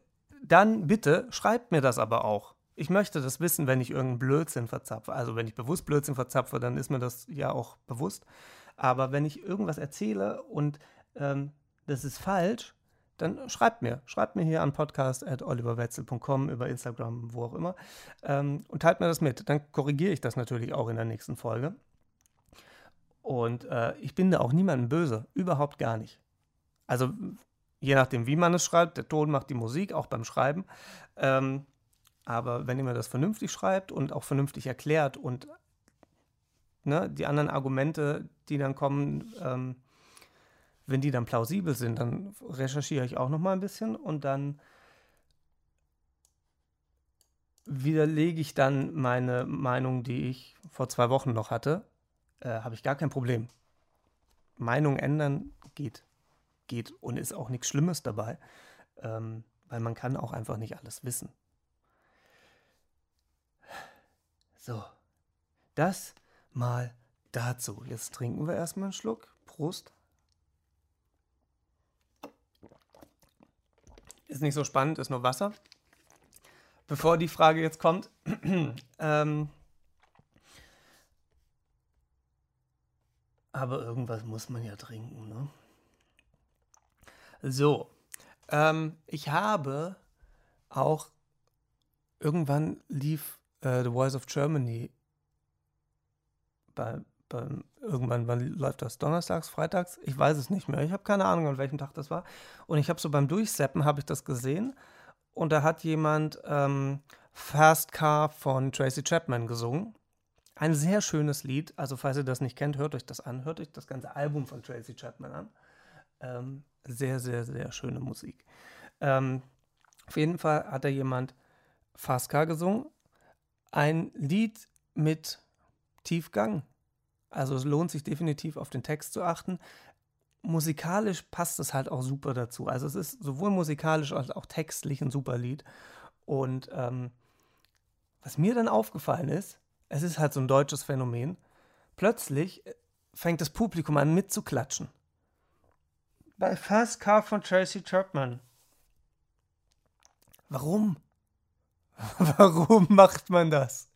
dann bitte schreibt mir das aber auch. Ich möchte das wissen, wenn ich irgendeinen Blödsinn verzapfe. Also wenn ich bewusst Blödsinn verzapfe, dann ist mir das ja auch bewusst. Aber wenn ich irgendwas erzähle und ähm, das ist falsch, dann schreibt mir. Schreibt mir hier an podcast.oliverwetzel.com über Instagram, wo auch immer. Ähm, und teilt mir das mit. Dann korrigiere ich das natürlich auch in der nächsten Folge. Und äh, ich bin da auch niemandem böse. Überhaupt gar nicht. Also je nachdem, wie man es schreibt. Der Ton macht die Musik, auch beim Schreiben. Ähm, aber wenn ihr mir das vernünftig schreibt und auch vernünftig erklärt und ne, die anderen Argumente, die dann kommen, ähm, wenn die dann plausibel sind, dann recherchiere ich auch noch mal ein bisschen und dann widerlege ich dann meine Meinung, die ich vor zwei Wochen noch hatte. Äh, Habe ich gar kein Problem. Meinung ändern geht. Geht und ist auch nichts Schlimmes dabei, ähm, weil man kann auch einfach nicht alles wissen. So, das mal dazu. Jetzt trinken wir erstmal einen Schluck. Prost. Ist nicht so spannend, ist nur Wasser. Bevor die Frage jetzt kommt, ähm, aber irgendwas muss man ja trinken, ne? So, ähm, ich habe auch irgendwann lief äh, The Voice of Germany bei, beim, irgendwann, wann läuft das? Donnerstags, Freitags? Ich weiß es nicht mehr. Ich habe keine Ahnung, an welchem Tag das war. Und ich habe so beim Durchseppen, habe ich das gesehen. Und da hat jemand ähm, Fast Car von Tracy Chapman gesungen. Ein sehr schönes Lied. Also falls ihr das nicht kennt, hört euch das an. Hört euch das ganze Album von Tracy Chapman an. Ähm, sehr, sehr, sehr schöne Musik. Ähm, auf jeden Fall hat da jemand Fast Car gesungen. Ein Lied mit Tiefgang. Also es lohnt sich definitiv auf den Text zu achten. Musikalisch passt es halt auch super dazu. Also es ist sowohl musikalisch als auch textlich ein super Lied. Und ähm, was mir dann aufgefallen ist, es ist halt so ein deutsches Phänomen, plötzlich fängt das Publikum an mitzuklatschen. Bei Fast Car von Tracy Chapman. Warum? Warum macht man das?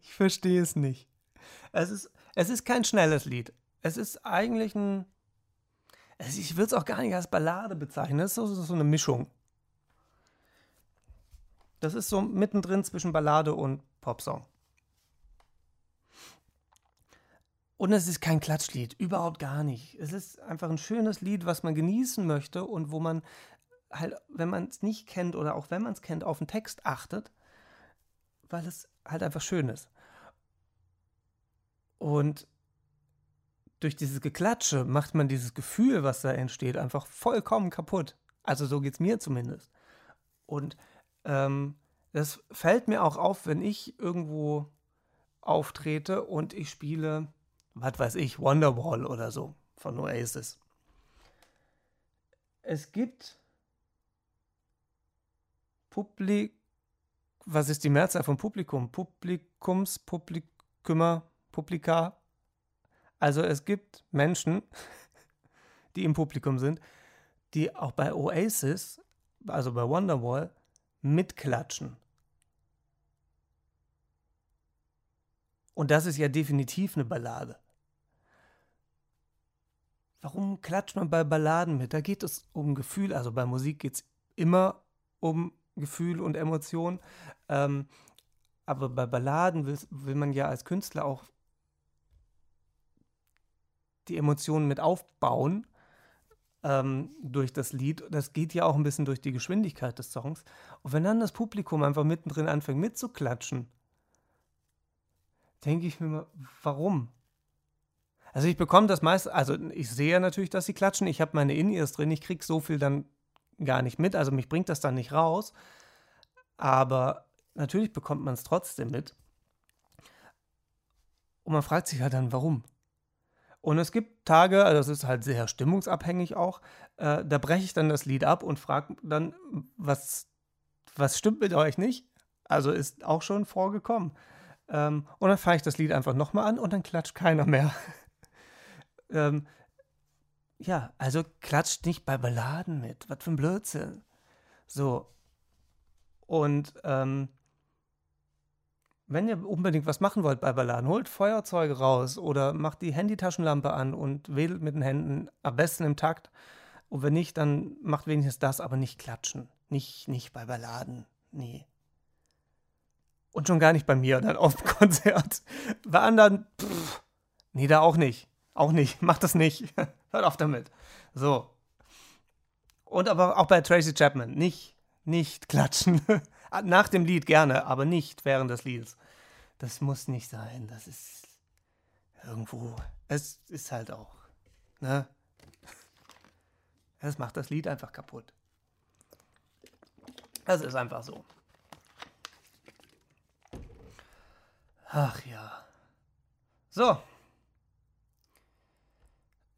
Ich verstehe es nicht. Es ist, es ist kein schnelles Lied. Es ist eigentlich ein. Ich würde es auch gar nicht als Ballade bezeichnen. Es ist so, so eine Mischung. Das ist so mittendrin zwischen Ballade und Popsong. Und es ist kein Klatschlied, überhaupt gar nicht. Es ist einfach ein schönes Lied, was man genießen möchte und wo man halt, wenn man es nicht kennt oder auch wenn man es kennt, auf den Text achtet, weil es halt einfach schön ist. Und durch dieses Geklatsche macht man dieses Gefühl, was da entsteht, einfach vollkommen kaputt. Also so geht es mir zumindest. Und ähm, das fällt mir auch auf, wenn ich irgendwo auftrete und ich spiele, was weiß ich, Wonderwall oder so von Oasis. Es gibt Publik, was ist die Mehrzahl von Publikum? Publikums, Publikümer, Publika. Also es gibt Menschen, die im Publikum sind, die auch bei Oasis, also bei Wonderwall, mitklatschen. Und das ist ja definitiv eine Ballade. Warum klatscht man bei Balladen mit? Da geht es um Gefühl, also bei Musik geht es immer um Gefühl und Emotion. Ähm, aber bei Balladen will, will man ja als Künstler auch die Emotionen mit aufbauen ähm, durch das Lied. Das geht ja auch ein bisschen durch die Geschwindigkeit des Songs. Und wenn dann das Publikum einfach mittendrin anfängt mitzuklatschen, denke ich mir mal, warum? Also ich bekomme das meist, also ich sehe ja natürlich, dass sie klatschen. Ich habe meine In-Ears drin, ich kriege so viel dann gar nicht mit. Also mich bringt das dann nicht raus. Aber natürlich bekommt man es trotzdem mit. Und man fragt sich halt dann, warum? Und es gibt Tage, also das ist halt sehr stimmungsabhängig auch, äh, da breche ich dann das Lied ab und frage dann, was, was stimmt mit euch nicht? Also ist auch schon vorgekommen. Ähm, und dann fahre ich das Lied einfach nochmal an und dann klatscht keiner mehr. ähm, ja, also klatscht nicht bei Balladen mit. Was für ein Blödsinn. So. Und ähm, wenn ihr unbedingt was machen wollt bei Balladen, holt Feuerzeuge raus oder macht die Handytaschenlampe an und wedelt mit den Händen, am besten im Takt. Und wenn nicht, dann macht wenigstens das, aber nicht klatschen. Nicht, nicht bei Balladen. Nee. Und schon gar nicht bei mir dann auf dem Konzert. Bei anderen, pff, nee, da auch nicht. Auch nicht. Macht das nicht. Hört auf damit. So. Und aber auch bei Tracy Chapman. Nicht, nicht klatschen. Nach dem Lied gerne, aber nicht während des Liedes. Das muss nicht sein. Das ist irgendwo. Es ist halt auch. Ne? Das macht das Lied einfach kaputt. Das ist einfach so. Ach ja. So.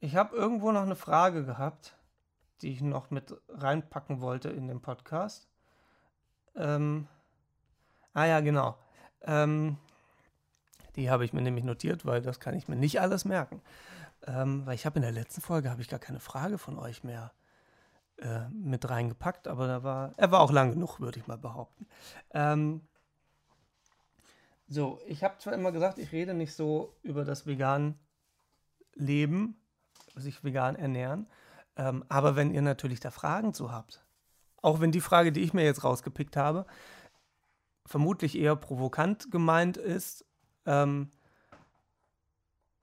Ich habe irgendwo noch eine Frage gehabt, die ich noch mit reinpacken wollte in den Podcast. Ähm, ah ja, genau. Ähm, Die habe ich mir nämlich notiert, weil das kann ich mir nicht alles merken. Ähm, weil ich habe in der letzten Folge habe ich gar keine Frage von euch mehr äh, mit reingepackt, aber da war, er war auch lang genug, würde ich mal behaupten. Ähm, so, ich habe zwar immer gesagt, ich rede nicht so über das vegan Leben, sich vegan ernähren, ähm, aber wenn ihr natürlich da Fragen zu habt, auch wenn die Frage, die ich mir jetzt rausgepickt habe, vermutlich eher provokant gemeint ist ähm,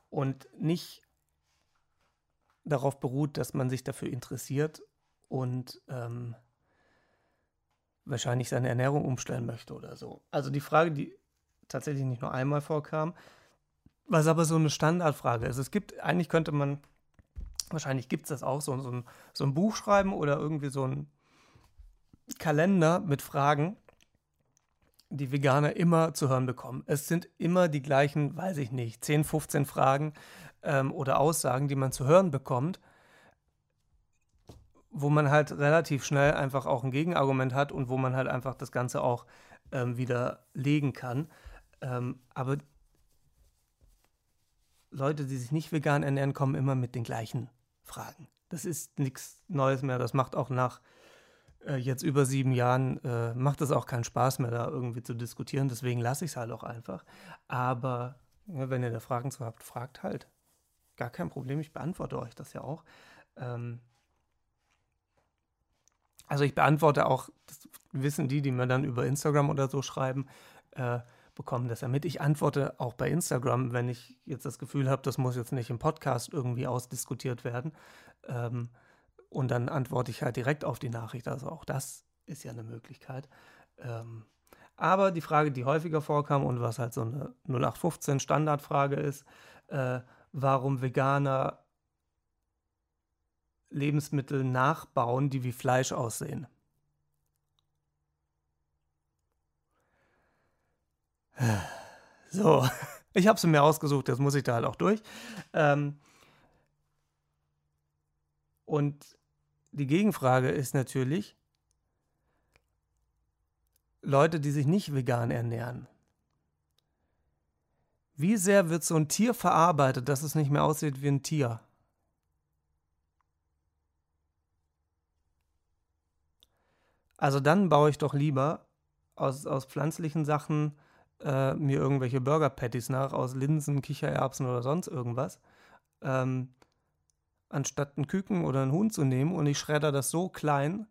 und nicht darauf beruht, dass man sich dafür interessiert und ähm, wahrscheinlich seine Ernährung umstellen möchte oder so. Also die Frage, die tatsächlich nicht nur einmal vorkam, was aber so eine Standardfrage ist. Es gibt, eigentlich könnte man, wahrscheinlich gibt es das auch, so, so, ein, so ein Buch schreiben oder irgendwie so ein Kalender mit Fragen, die Veganer immer zu hören bekommen. Es sind immer die gleichen, weiß ich nicht, 10, 15 Fragen ähm, oder Aussagen, die man zu hören bekommt wo man halt relativ schnell einfach auch ein Gegenargument hat und wo man halt einfach das Ganze auch ähm, widerlegen kann. Ähm, aber Leute, die sich nicht vegan ernähren, kommen immer mit den gleichen Fragen. Das ist nichts Neues mehr. Das macht auch nach äh, jetzt über sieben Jahren, äh, macht es auch keinen Spaß mehr, da irgendwie zu diskutieren. Deswegen lasse ich es halt auch einfach. Aber ja, wenn ihr da Fragen zu habt, fragt halt. Gar kein Problem, ich beantworte euch das ja auch. Ähm, also ich beantworte auch, das wissen die, die mir dann über Instagram oder so schreiben, äh, bekommen das ja mit. Ich antworte auch bei Instagram, wenn ich jetzt das Gefühl habe, das muss jetzt nicht im Podcast irgendwie ausdiskutiert werden. Ähm, und dann antworte ich halt direkt auf die Nachricht. Also auch das ist ja eine Möglichkeit. Ähm, aber die Frage, die häufiger vorkam und was halt so eine 0815 Standardfrage ist, äh, warum Veganer Lebensmittel nachbauen, die wie Fleisch aussehen. So, ich habe sie mir ausgesucht, jetzt muss ich da halt auch durch. Ähm und die Gegenfrage ist natürlich, Leute, die sich nicht vegan ernähren. Wie sehr wird so ein Tier verarbeitet, dass es nicht mehr aussieht wie ein Tier? Also dann baue ich doch lieber aus, aus pflanzlichen Sachen äh, mir irgendwelche Burger Patties nach, aus Linsen, Kichererbsen oder sonst irgendwas, ähm, anstatt ein Küken oder ein Huhn zu nehmen und ich schredder das so klein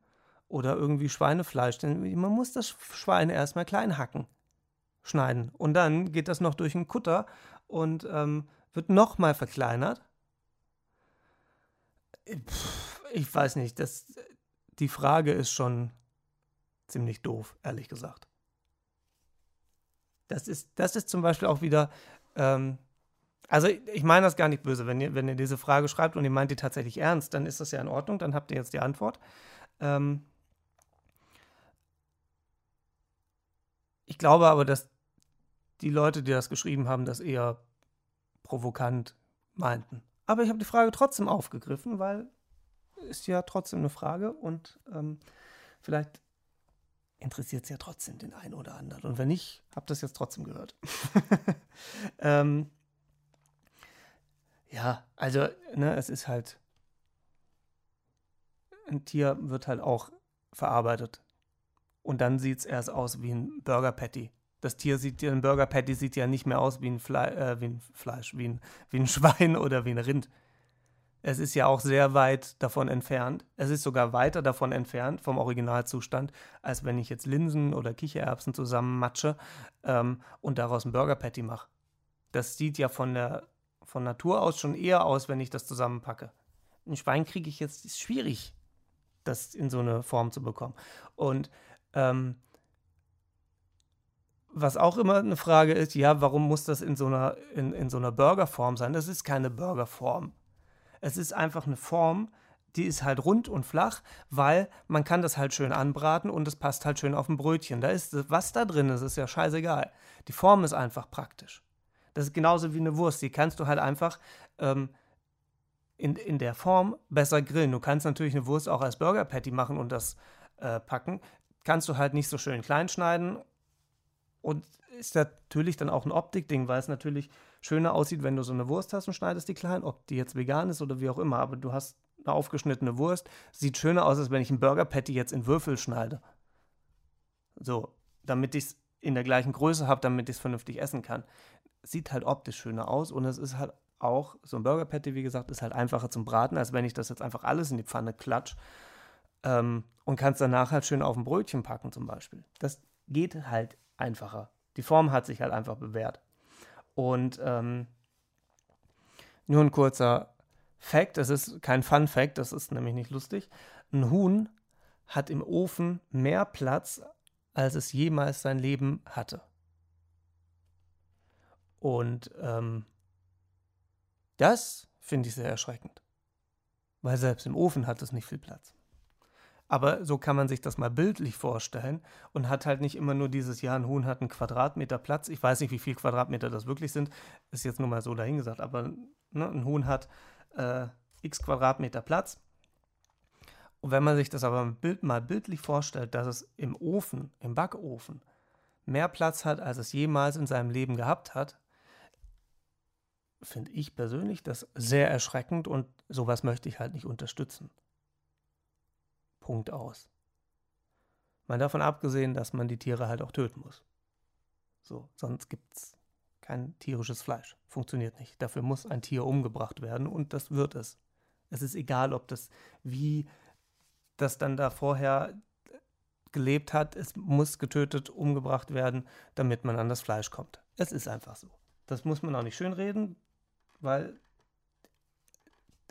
oder irgendwie Schweinefleisch, denn man muss das Schwein erstmal klein hacken, schneiden und dann geht das noch durch einen Kutter und ähm, wird nochmal verkleinert. Ich weiß nicht, das, die Frage ist schon ziemlich doof, ehrlich gesagt. Das ist, das ist zum Beispiel auch wieder, ähm, also ich meine das gar nicht böse, wenn ihr, wenn ihr diese Frage schreibt und ihr meint die tatsächlich ernst, dann ist das ja in Ordnung, dann habt ihr jetzt die Antwort. Ähm, ich glaube aber, dass die Leute, die das geschrieben haben, das eher provokant meinten. Aber ich habe die Frage trotzdem aufgegriffen, weil ist ja trotzdem eine Frage und ähm, vielleicht interessiert es ja trotzdem den einen oder anderen. Und wenn nicht, habt ihr es jetzt trotzdem gehört. ähm, ja, also, ne, es ist halt. Ein Tier wird halt auch verarbeitet. Und dann sieht es erst aus wie ein Burger Patty. Das Tier sieht, ein Burger Patty sieht ja nicht mehr aus wie ein, Fle äh, wie ein Fleisch, wie ein, wie ein Schwein oder wie ein Rind. Es ist ja auch sehr weit davon entfernt. Es ist sogar weiter davon entfernt vom Originalzustand, als wenn ich jetzt Linsen oder Kichererbsen zusammen matsche ähm, und daraus ein Burger Patty mache. Das sieht ja von der von Natur aus schon eher aus, wenn ich das zusammenpacke. Ein Schwein kriege ich jetzt, ist schwierig, das in so eine Form zu bekommen. Und ähm, was auch immer eine Frage ist, ja, warum muss das in so einer, in, in so einer Burgerform sein? Das ist keine Burgerform. Es ist einfach eine Form, die ist halt rund und flach, weil man kann das halt schön anbraten und es passt halt schön auf ein Brötchen. Da ist was da drin ist, ist ja scheißegal. Die Form ist einfach praktisch. Das ist genauso wie eine Wurst. Die kannst du halt einfach ähm, in, in der Form besser grillen. Du kannst natürlich eine Wurst auch als Burger Patty machen und das äh, packen. Kannst du halt nicht so schön klein schneiden Und ist natürlich dann auch ein Optikding, weil es natürlich schöner aussieht, wenn du so eine Wurst hast und schneidest die klein, ob die jetzt vegan ist oder wie auch immer. Aber du hast eine aufgeschnittene Wurst, sieht schöner aus, als wenn ich ein Burger Patty jetzt in Würfel schneide. So, damit ich es in der gleichen Größe habe, damit ich es vernünftig essen kann. Sieht halt optisch schöner aus und es ist halt auch, so ein Burger Patty, wie gesagt, ist halt einfacher zum Braten, als wenn ich das jetzt einfach alles in die Pfanne klatsch ähm, und kann es danach halt schön auf ein Brötchen packen zum Beispiel. Das geht halt einfacher. Die Form hat sich halt einfach bewährt. Und ähm, nur ein kurzer Fact, das ist kein Fun Fact, das ist nämlich nicht lustig. Ein Huhn hat im Ofen mehr Platz, als es jemals sein Leben hatte. Und ähm, das finde ich sehr erschreckend. Weil selbst im Ofen hat es nicht viel Platz. Aber so kann man sich das mal bildlich vorstellen und hat halt nicht immer nur dieses, ja, ein Huhn hat einen Quadratmeter Platz. Ich weiß nicht, wie viele Quadratmeter das wirklich sind. Ist jetzt nur mal so dahingesagt. Aber ne, ein Huhn hat äh, x Quadratmeter Platz. Und wenn man sich das aber Bild, mal bildlich vorstellt, dass es im Ofen, im Backofen, mehr Platz hat, als es jemals in seinem Leben gehabt hat, finde ich persönlich das sehr erschreckend und sowas möchte ich halt nicht unterstützen. Punkt aus. Mal davon abgesehen, dass man die Tiere halt auch töten muss. So, sonst gibt es kein tierisches Fleisch. Funktioniert nicht. Dafür muss ein Tier umgebracht werden und das wird es. Es ist egal, ob das, wie das dann da vorher gelebt hat, es muss getötet, umgebracht werden, damit man an das Fleisch kommt. Es ist einfach so. Das muss man auch nicht schönreden, weil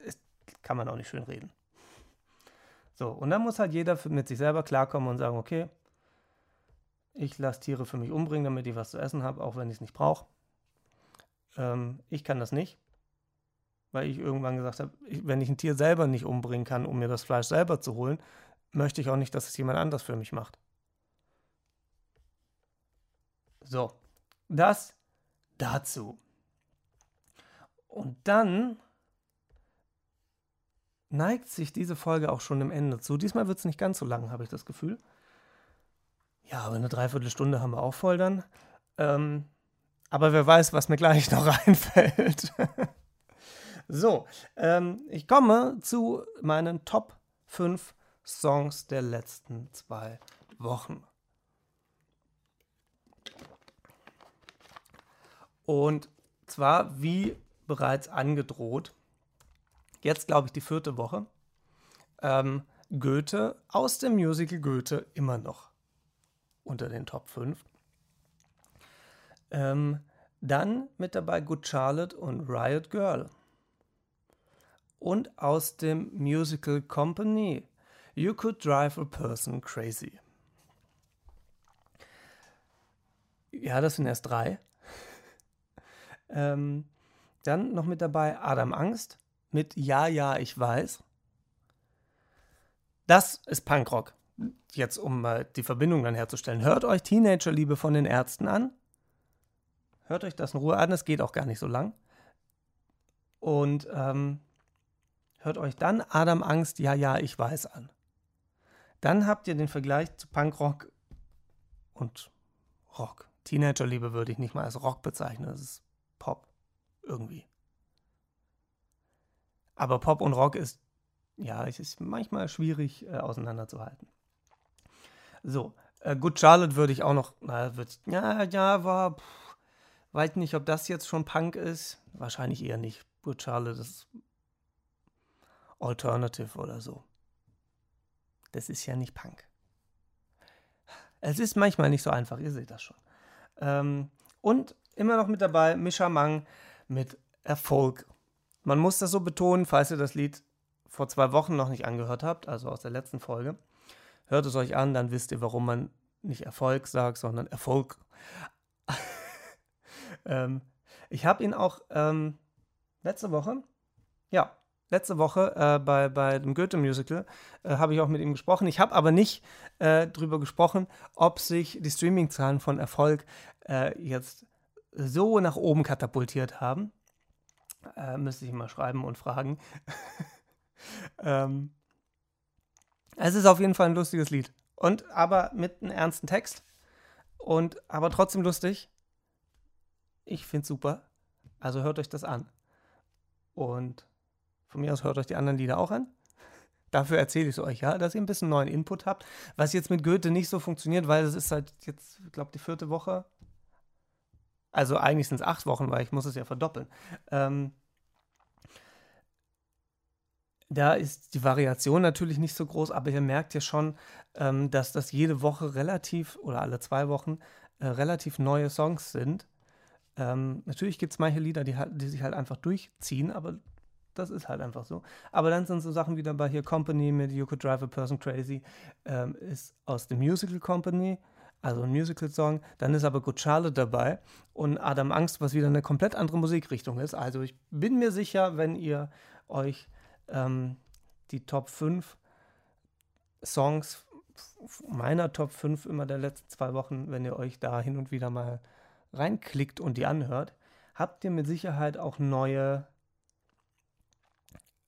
es kann man auch nicht schönreden. So, und dann muss halt jeder mit sich selber klarkommen und sagen, okay, ich lasse Tiere für mich umbringen, damit ich was zu essen habe, auch wenn ich es nicht brauche. Ähm, ich kann das nicht, weil ich irgendwann gesagt habe, wenn ich ein Tier selber nicht umbringen kann, um mir das Fleisch selber zu holen, möchte ich auch nicht, dass es jemand anders für mich macht. So, das dazu. Und dann neigt sich diese Folge auch schon dem Ende zu. Diesmal wird es nicht ganz so lang, habe ich das Gefühl. Ja, aber eine Dreiviertelstunde haben wir auch voll dann. Ähm, aber wer weiß, was mir gleich noch einfällt. so, ähm, ich komme zu meinen Top 5 Songs der letzten zwei Wochen. Und zwar, wie bereits angedroht, jetzt glaube ich die vierte Woche, ähm, Goethe aus dem Musical Goethe immer noch unter den Top 5. Ähm, dann mit dabei Good Charlotte und Riot Girl. Und aus dem Musical Company You Could Drive a Person Crazy. Ja, das sind erst drei. ähm, dann noch mit dabei Adam Angst, mit Ja, ja, ich weiß. Das ist Punkrock. Jetzt, um mal die Verbindung dann herzustellen. Hört euch Teenagerliebe von den Ärzten an. Hört euch das in Ruhe an, es geht auch gar nicht so lang. Und ähm, hört euch dann Adam Angst, ja, ja, ich weiß an. Dann habt ihr den Vergleich zu Punkrock und Rock. Teenagerliebe würde ich nicht mal als Rock bezeichnen, das ist irgendwie. Aber Pop und Rock ist, ja, es ist manchmal schwierig äh, auseinanderzuhalten. So, äh, Good Charlotte würde ich auch noch, na, wird, ja, ja, war, pff, weiß nicht, ob das jetzt schon Punk ist. Wahrscheinlich eher nicht. Good Charlotte ist Alternative oder so. Das ist ja nicht Punk. Es ist manchmal nicht so einfach, ihr seht das schon. Ähm, und immer noch mit dabei Mischa Mang mit Erfolg man muss das so betonen, falls ihr das Lied vor zwei Wochen noch nicht angehört habt, also aus der letzten Folge. Hört es euch an, dann wisst ihr, warum man nicht Erfolg sagt, sondern Erfolg. ähm, ich habe ihn auch ähm, letzte Woche, ja, letzte Woche äh, bei, bei dem Goethe-Musical äh, habe ich auch mit ihm gesprochen. Ich habe aber nicht äh, darüber gesprochen, ob sich die Streaming-Zahlen von Erfolg äh, jetzt so nach oben katapultiert haben. Äh, müsste ich mal schreiben und fragen. ähm, es ist auf jeden Fall ein lustiges Lied. Und aber mit einem ernsten Text. und aber trotzdem lustig. Ich finde es super. Also hört euch das an. Und von mir aus hört euch die anderen Lieder auch an. Dafür erzähle ich es euch, ja, dass ihr ein bisschen neuen Input habt. Was jetzt mit Goethe nicht so funktioniert, weil es ist halt jetzt, ich glaube, die vierte Woche. Also eigentlich sind es acht Wochen, weil ich muss es ja verdoppeln. Ähm, da ist die Variation natürlich nicht so groß, aber ihr merkt ja schon, ähm, dass das jede Woche relativ oder alle zwei Wochen äh, relativ neue Songs sind. Ähm, natürlich gibt es manche Lieder, die, die sich halt einfach durchziehen, aber das ist halt einfach so. Aber dann sind so Sachen wie dabei hier Company mit You Could Drive a Person Crazy, ähm, ist aus dem Musical Company, also ein Musical-Song. Dann ist aber Good Charlotte dabei und Adam Angst, was wieder eine komplett andere Musikrichtung ist. Also ich bin mir sicher, wenn ihr euch ähm, die Top 5 Songs meiner Top 5 immer der letzten zwei Wochen, wenn ihr euch da hin und wieder mal reinklickt und die anhört, habt ihr mit Sicherheit auch neue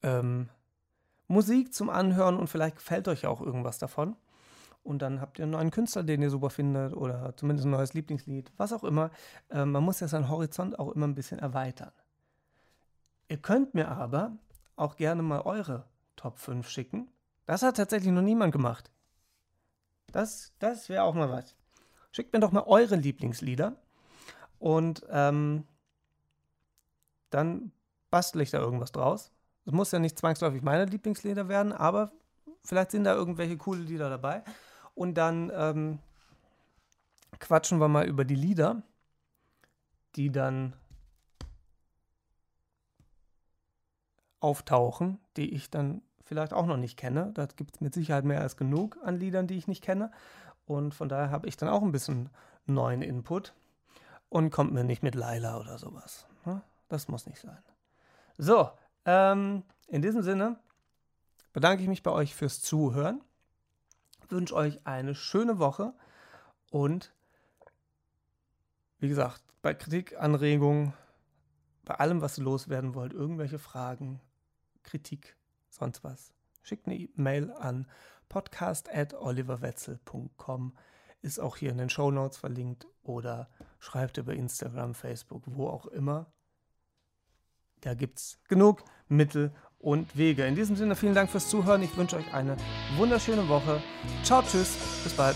ähm, Musik zum Anhören und vielleicht gefällt euch auch irgendwas davon. Und dann habt ihr einen neuen Künstler, den ihr super findet oder zumindest ein neues Lieblingslied, was auch immer. Ähm, man muss ja seinen Horizont auch immer ein bisschen erweitern. Ihr könnt mir aber auch gerne mal eure Top 5 schicken. Das hat tatsächlich noch niemand gemacht. Das, das wäre auch mal was. Schickt mir doch mal eure Lieblingslieder und ähm, dann bastle ich da irgendwas draus. Es muss ja nicht zwangsläufig meine Lieblingslieder werden, aber vielleicht sind da irgendwelche coole Lieder dabei. Und dann ähm, quatschen wir mal über die Lieder, die dann auftauchen, die ich dann vielleicht auch noch nicht kenne. Da gibt es mit Sicherheit mehr als genug an Liedern, die ich nicht kenne. Und von daher habe ich dann auch ein bisschen neuen Input und kommt mir nicht mit Laila oder sowas. Ne? Das muss nicht sein. So, ähm, in diesem Sinne bedanke ich mich bei euch fürs Zuhören, wünsche euch eine schöne Woche und wie gesagt, bei Kritik, Anregungen, bei allem, was ihr loswerden wollt, irgendwelche Fragen, Kritik, sonst was, schickt eine E-Mail an podcast.oliverwetzel.com. Ist auch hier in den Show Notes verlinkt oder schreibt über Instagram, Facebook, wo auch immer. Da gibt es genug Mittel und Wege. In diesem Sinne vielen Dank fürs Zuhören. Ich wünsche euch eine wunderschöne Woche. Ciao, tschüss, bis bald.